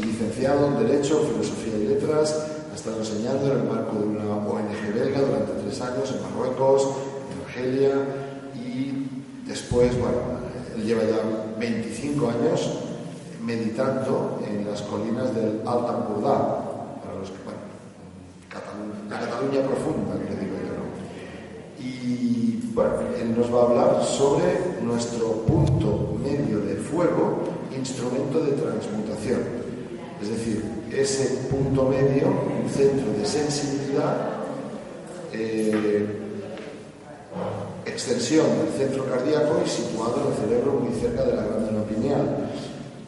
licenciado en Derecho, Filosofía y Letras, ha estado enseñando en el marco de una ONG belga durante tres años en Marruecos, en Argelia, y después, bueno, él lleva ya 25 años meditando en las colinas del Alt Empordà, para los que, bueno, Cataluña, la Cataluña profunda, que digo yo, ¿no? Y bueno, él nos va a hablar sobre nuestro punto medio de fuego, instrumento de transmutación. Es decir, ese punto medio, un centro de sensibilidad, eh, extensión del centro cardíaco y situado en el cerebro muy cerca de la glándula pineal.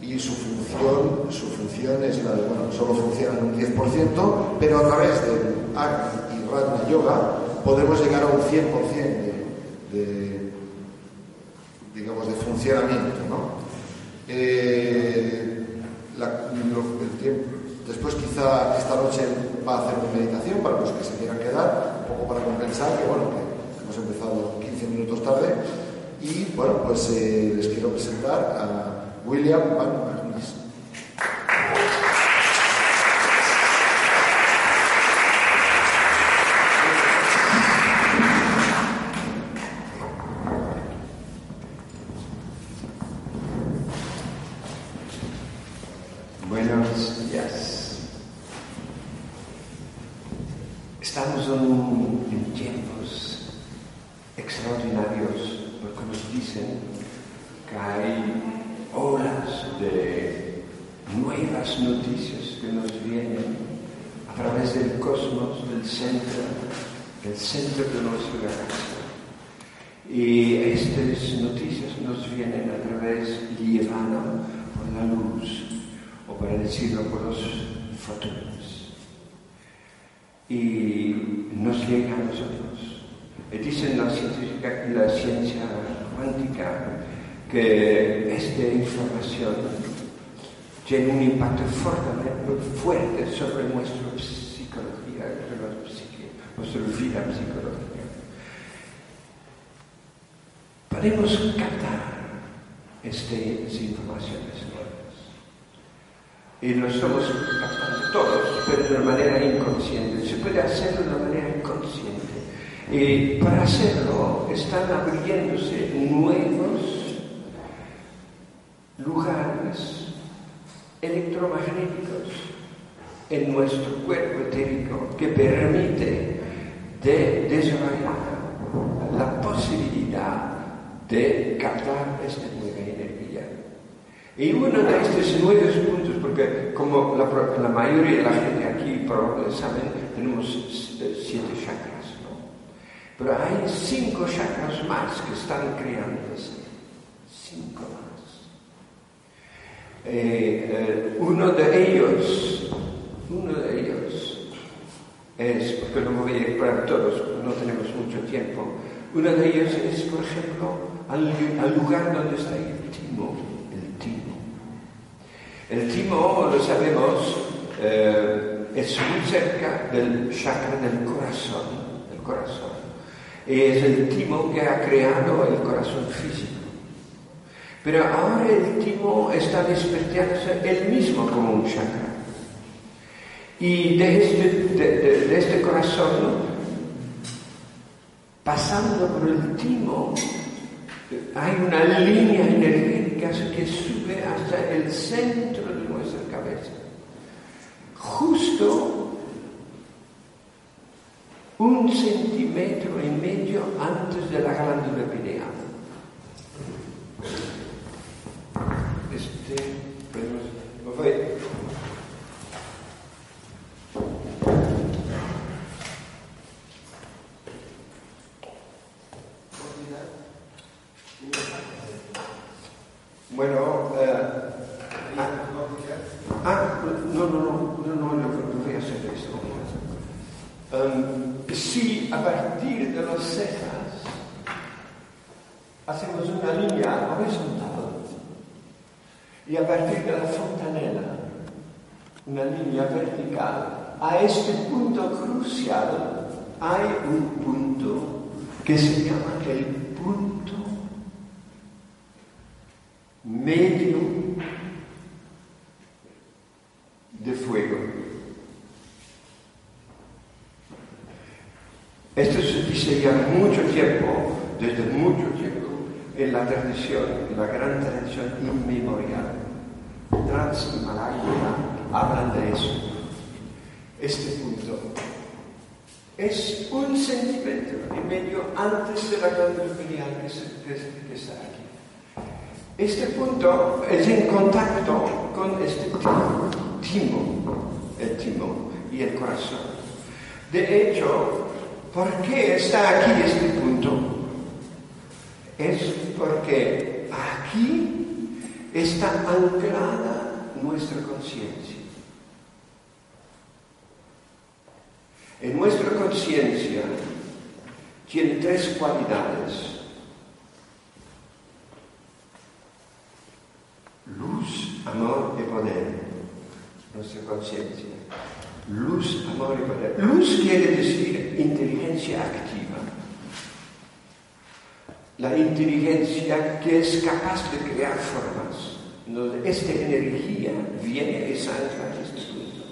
Y su función, su función es la de, bueno, solo funciona en un 10%, pero a través del Agni y Ratna Yoga podemos llegar a un 100% de, de, digamos, de funcionamiento. ¿no? Eh, después quizá esta noche va a hacer una meditación para los que se quieran quedar, un poco para compensar que bueno, que hemos empezado 15 minutos tarde. Y bueno, pues eh, les quiero presentar a William Van Estamos en, tiempos extraordinarios porque nos dicen que hay olas de nuevas noticias que nos vienen a través del cosmos, del centro, del centro de nuestra galaxia. Y estas noticias nos vienen a través llevando por la luz, o para decirlo por los fotones. Y nos llega a nosotros. Y dicen la ciencia, la ciencia cuántica que esta información tiene un impacto fuerte, fuerte sobre nuestra psicología, sobre nuestra, psique, nuestra vida psicológica podemos captar estas informaciones. Y lo estamos captando todos, pero de una manera inconsciente. Se puede hacerlo de una manera inconsciente. Y para hacerlo están abriéndose nuevos lugares electromagnéticos en nuestro cuerpo etérico que permite de desarrollar la posibilidad de captar esta nueva energía. Y uno de estos nuevos porque como la, la mayoría de la gente aquí probablemente saben, tenemos siete chakras, ¿no? Pero hay cinco chakras más que están creándose. Cinco más. Eh, eh, uno de ellos, uno de ellos es, porque no voy a explorar todos, porque no tenemos mucho tiempo, uno de ellos es, por ejemplo, al, lugar donde está el timo. El timo, lo sabemos, eh, es muy cerca del chakra del corazón, corazón. Es el timo que ha creado el corazón físico. Pero ahora el timo está despertándose él mismo como un chakra. Y de este, este corazón, pasando por el timo, hay una línea energética que sube hasta el centro de nuestra cabeza. Justo un centímetro y medio antes de la glándula pineal. Este, Bueno, eh, ah, ah, no, no, no, no, no, no voy a hacer eso. Um, si a partir de las cejas hacemos una línea horizontal. Y a partir de la fontanela una línea vertical, a este punto crucial hay un punto que se llama el punto medio de fuego. Esto se mucho tiempo, desde mucho tiempo, en la tradición, en la gran tradición inmemorial. Transhimalaya hablan de eso. Este punto es un centímetro y medio antes de la pineal que, que está aquí. Este punto es en contacto con este timo, el timo y el corazón. De hecho, ¿por qué está aquí este punto? Es porque aquí está anclada nuestra conciencia. En nuestra conciencia tiene tres cualidades luz, amor y poder. Nuestra conciencia. Luz, amor y poder. Luz quiere decir inteligencia activa. La inteligencia que es capaz de crear formas. Donde esta energía viene este punto.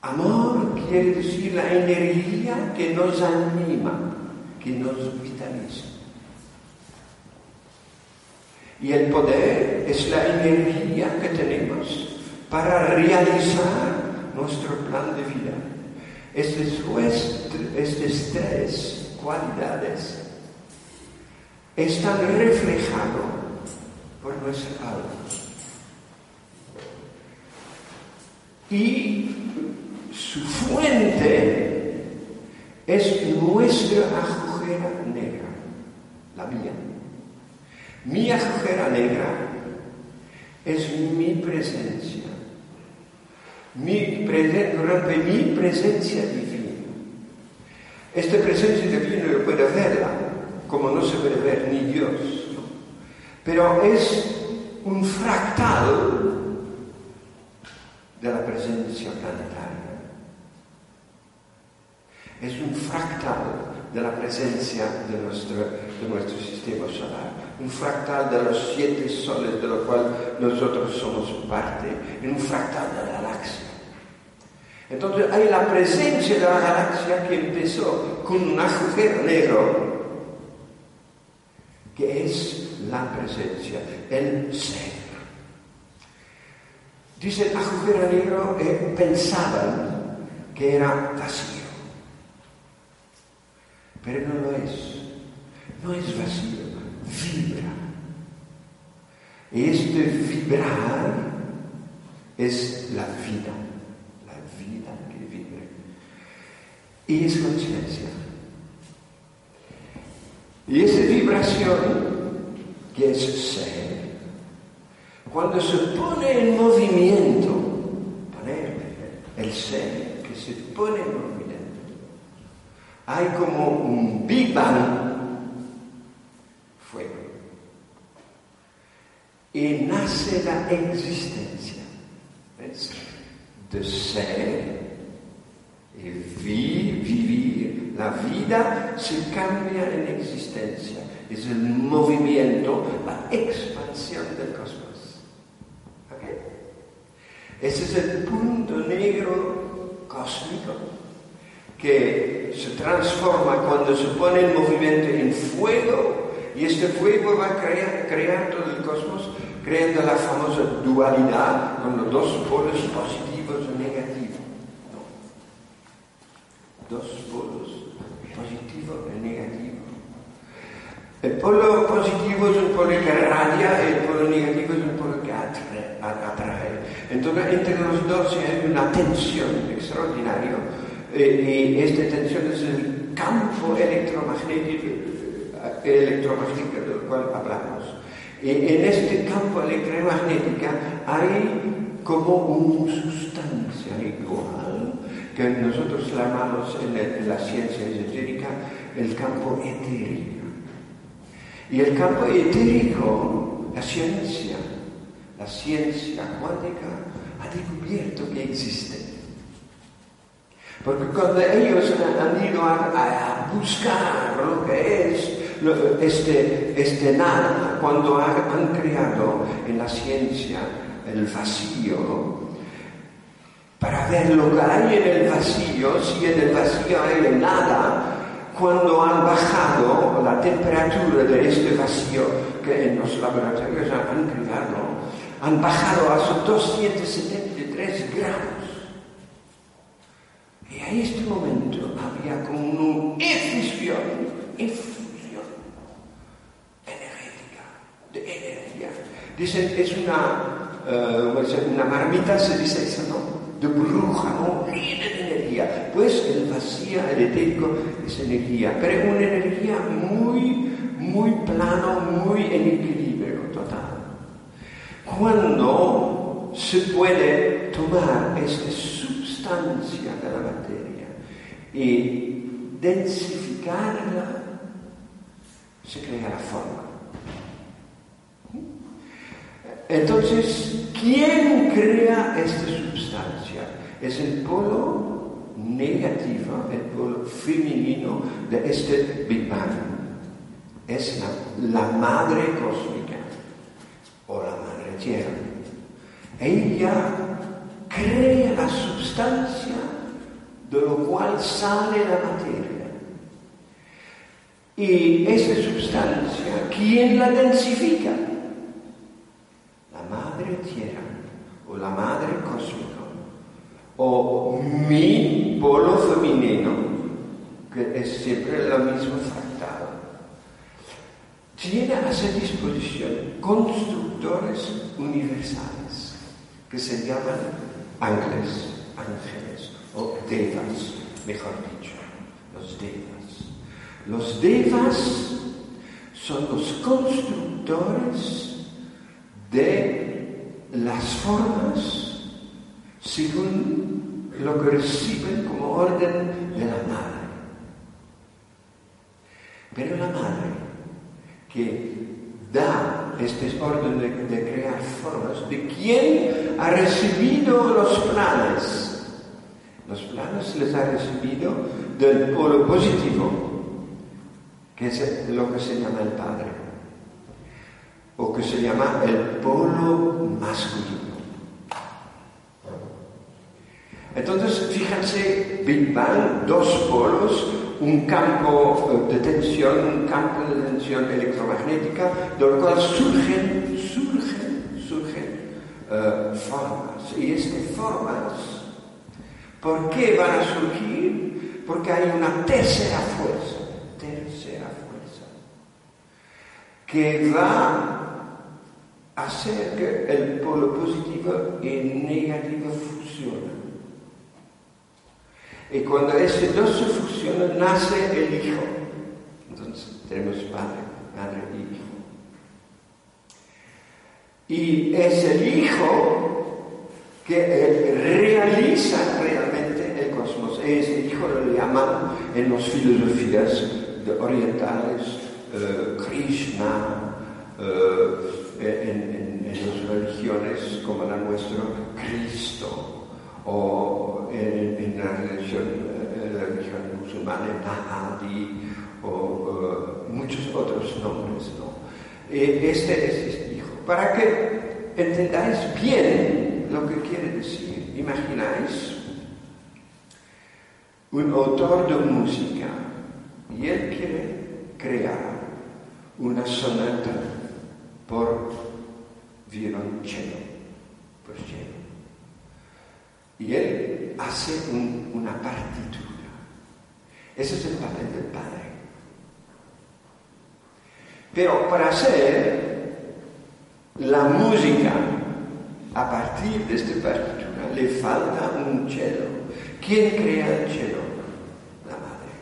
Amor quiere decir la energía que nos anima, que nos vitaliza. Y el poder es la energía que tenemos para realizar nuestro plan de vida. Estas tres cualidades están reflejadas por nuestra alma. Y su fuente es nuestra agujera negra, la mía. Mi agujera negra es mi presencia. Mi durante mi presencia divina. Esta presencia divina yo puedo verla, como no se puede ver ni Dios. Pero es un fractal de la presencia planetaria. Es un fractal de la presencia de nuestro, de nuestro sistema solar, un fractal de los siete soles de los cuales nosotros somos parte, en un fractal de la galaxia. Entonces hay la presencia de la galaxia que empezó con un agujero negro, que es la presencia, el ser. Dice el agujero negro, eh, pensaban que era vacío. Pero no lo es. No es vacío, vibra. Este vibrar es la vida, la vida que vibra. Y es conciencia. Y esa vibración, que es ser, cuando se pone en movimiento, poner el ser que se pone en movimiento, hay como un Big Bang fuego. Y nace la existencia. ¿Ves? De ser y vivir. La vida se cambia en existencia. Es el movimiento, la expansión del cosmos. ¿Ok? Ese es el punto negro cósmico que se transforma cuando se pone el movimiento en fuego y este fuego va a crear, crear todo el cosmos, creando la famosa dualidad con los dos polos positivos y negativos. Dos polos, positivo y negativo. El polo positivo es un polo que radia y el polo negativo es un polo que atrae. Entonces, entre los dos hay una tensión extraordinaria y esta tensión es el campo electromagnético, del cual hablamos. Y en este campo electromagnético hay como una sustancia igual que nosotros llamamos en, la ciencia esotérica el campo etérico. Y el campo etérico, la ciencia, la ciencia cuántica ha descubierto que existe. Porque cuando ellos han ido a, buscar lo que es este, este nada, cuando han creado en la ciencia el vacío, para ver lo que hay en el vacío, si en el vacío hay nada, cuando han bajado la temperatura de este vacío que en los laboratorios han creado, han bajado a 273 grados. Y en este momento había como una efusión, efusión energética, de energía. Dicen, es una, uh, una marmita, se dice eso, ¿no? De bruja, ¿no? de energía. Pues el vacío, el etérico, es energía, pero una energía muy, muy plano, muy en equilibrio total. Cuando se puede tomar esta sustancia de la materia y densificarla, se crea la forma. Entonces, ¿quién crea esta sustancia? Es el polo negativo, el polo femenino de este Big Bang. Es la madre cósmica o la madre tierra. Ella crea la sustancia de lo cual sale la materia. Y esa sustancia, ¿quién la densifica? La madre tierra o la madre cósmica o mi polo femenino, que es siempre lo mismo fractal. Tiene a su disposición constructores universales que se llaman ángeles, ángeles o devas, mejor dicho, los devas. Los devas son los constructores de las formas según lo que reciben como orden de la madre. Pero la madre que da este orden de, crear formas, de quién ha recibido los planes. Los planes les ha recibido del polo positivo, que es lo que se llama el Padre, o que se llama el polo masculino. Entonces, fíjense, Big Bang, dos polos, un campo de tensión, un campo de tensión electromagnética, de lo cual surgen, surgen, surgen uh, formas. Y estas formas, ¿por qué van a surgir? Porque hay una tercera fuerza, tercera fuerza, que va a hacer que el polo positivo y negativo funcionen. Y cuando ese dos se fusionan, nace el Hijo. Entonces tenemos Padre, Madre y Hijo. Y es el Hijo que realiza realmente el cosmos. Es el Hijo lo llaman en las filosofías orientales eh, Krishna, eh, en las religiones como la nuestra, Cristo o en, la religión, la religión musulmana, Mahdi, o muchos otros nombres, ¿no? Este es este hijo. Para que entendáis bien lo que quiere decir, imagináis un autor de música y él quiere crear una sonata por violoncello, por cello. Hace una partitura. Ese es el papel del padre. Pero para hacer la música a partir de esta partitura le falta un cello. ¿Quién crea el cello? La madre.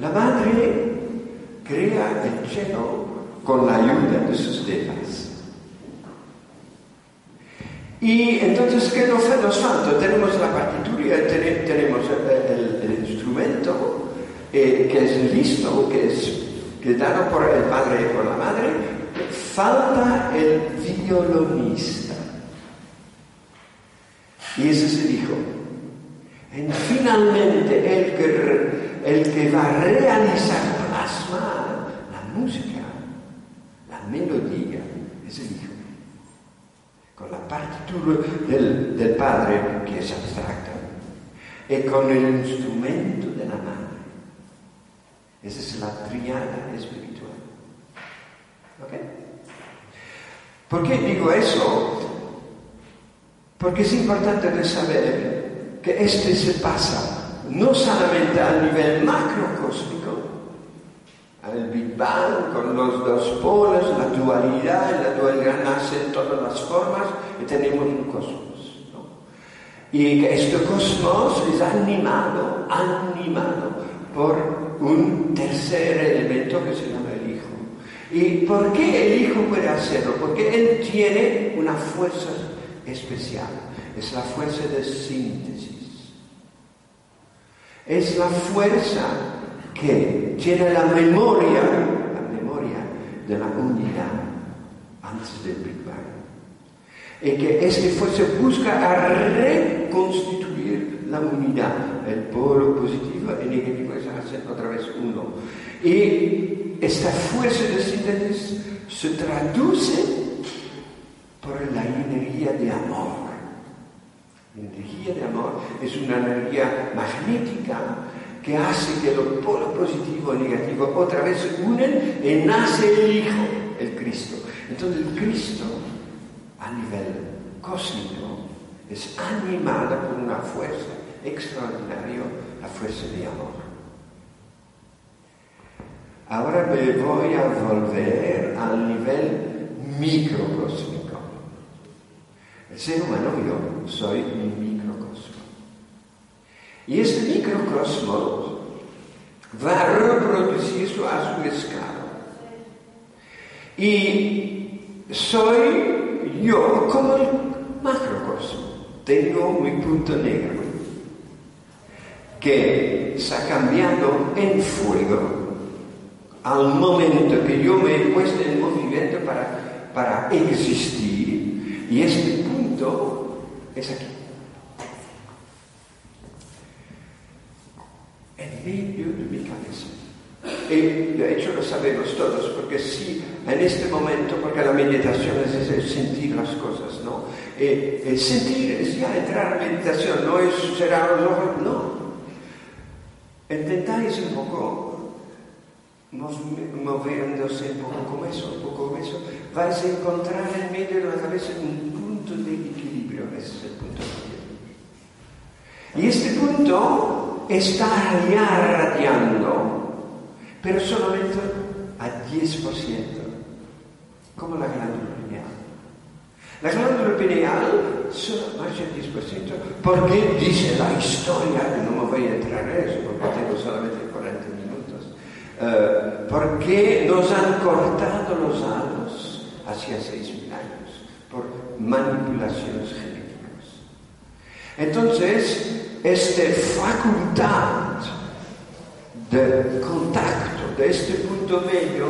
La madre crea el cello con la ayuda de sus dedos. Y entonces, ¿qué nos, falta? Tenemos la partitura, tenemos el, instrumento eh, que es listo, que es que dado por el padre y por la madre, falta el violonista. Y ese se dijo. Y finalmente el que, el que va a realizar, plasmar la música, la melodía, es el hijo. Con la partitura del, del padre, que es abstracta, y con el instrumento de la madre. Esa es la triada espiritual. ¿Ok? ¿Por qué digo eso? Porque es importante de saber que este se pasa no solamente a nivel macrocósmico, al Big Bang, con los dos polos, la dualidad, la dualidad nace en todas las formas y tenemos un cosmos. ¿no? Y este cosmos es animado, animado por un tercer elemento que se llama el Hijo. ¿Y por qué el Hijo puede hacerlo? Porque Él tiene una fuerza especial. Es la fuerza de síntesis. Es la fuerza que tiene la memoria, la memoria de la unidad antes del Big Bang. Y que esta fuerza busca reconstituir la unidad, el polo positivo y negativo se hacen otra vez uno. Y esta fuerza de síntesis se traduce por la energía de amor. La energía de amor es una energía magnética que hace que los polos positivo y negativo otra vez se unen y nace el Hijo, el Cristo. Entonces el Cristo, a nivel cósmico, es animado por una fuerza extraordinaria, la fuerza de amor. Ahora me voy a volver al nivel microcósmico. El ser humano, yo soy microcosmo. Y este microcosmo va a reproducirse a su escala. Y soy yo como el macrocosmo. Tengo mi punto negro que está cambiando en fuego al momento que yo me he puesto en movimiento para, para existir, y este punto es aquí. En medio de mi cabeza. Y de hecho lo sabemos todos, porque sí, en este momento, porque la meditación es, sentir las cosas, ¿no? el sentir es ya entrar en meditación, no es cerrar los ojos, no. Intentáis un poco moviéndose un poco como eso, un poco como eso, vais a encontrar en medio de la cabeza un punto de equilibrio, ese es el punto de Y este punto está ya radiando, pero solamente a 10%, como la glándula pineal. La glándula pineal solo más del 10%, porque dice la historia, que no me voy a entrar en eso, porque tengo solamente 40 minutos, eh, porque nos han cortado los alos hacia 6.000 años por manipulaciones genéticas. Entonces, esta facultad de contacto de este punto medio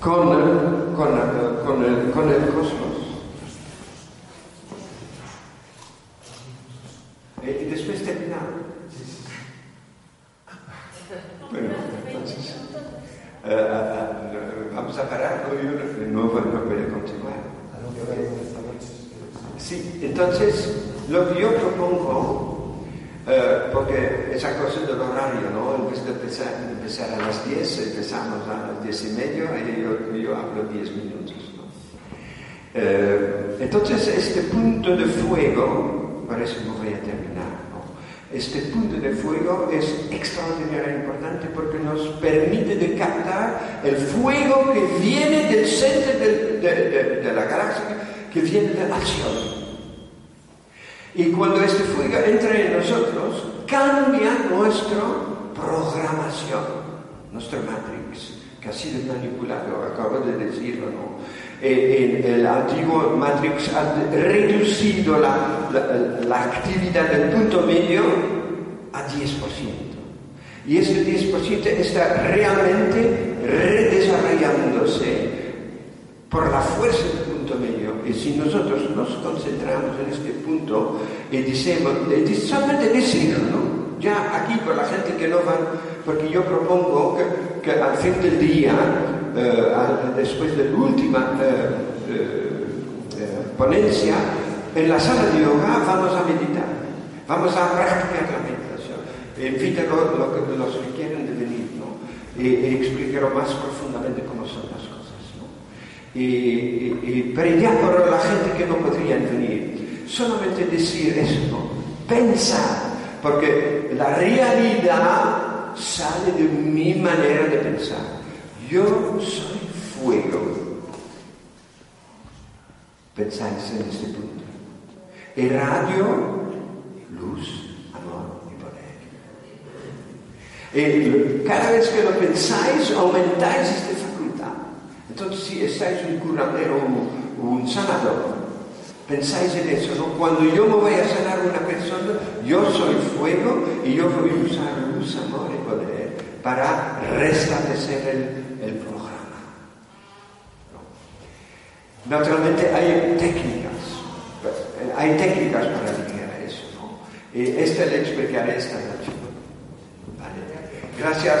con, con, el, con el cosmos eh, y después terminamos. Bueno, entonces. eh, vamos a parar, hoy no, no puede continuar. Sí, entonces lo que yo propongo, eh, porque esa cosa del horario, ¿no? En vez de empezar, empezar, a las 10, empezamos a las 10 y media y yo, yo hablo 10 minutos. ¿no? Eh, entonces este punto de fuego, por eso no voy a terminar, este punto de fuego es extraordinariamente importante porque nos permite de captar el fuego que viene del centro de, de, de la galaxia, que viene de la acción. Y cuando este fuego entra en nosotros, cambia nuestra programación, nuestra matrix, que ha sido manipulado, acabo de decirlo, ¿no? Eh, el antiguo Matrix ha reducido la, la, actividad del punto medio a 10%. Y ese 10% está realmente redesarrollándose por la fuerza del punto medio. Y si nosotros nos concentramos en este punto y decimos, solamente decirlo, ¿no? Ya aquí con la gente que no va, porque yo propongo que, que al fin del día eh, después de la última eh, eh, ponencia, en la sala de yoga vamos a meditar, vamos a practicar la meditación. Invito a lo, los que quieren de venir, ¿no? Y, explicarlo más profundamente cómo son las cosas. Y, ya por la gente que no podría venir, solamente decir eso, ¿no? Pensar, porque la realidad sale de mi manera de pensar. Yo soy fuego. Pensáis en este punto. El radio, luz, amor y poder. cada vez que lo pensáis, aumentáis esta facultad. Entonces, si estáis un curandero o un sanador, pensáis en eso. Cuando yo me voy a sanar a una persona, yo soy fuego y yo voy a usar luz, amor y poder para restablecer el, el programa. Naturalmente hay técnicas, hay técnicas para llegar a eso. ¿no? Y esta le explicaré esta noche. Vale. Gracias.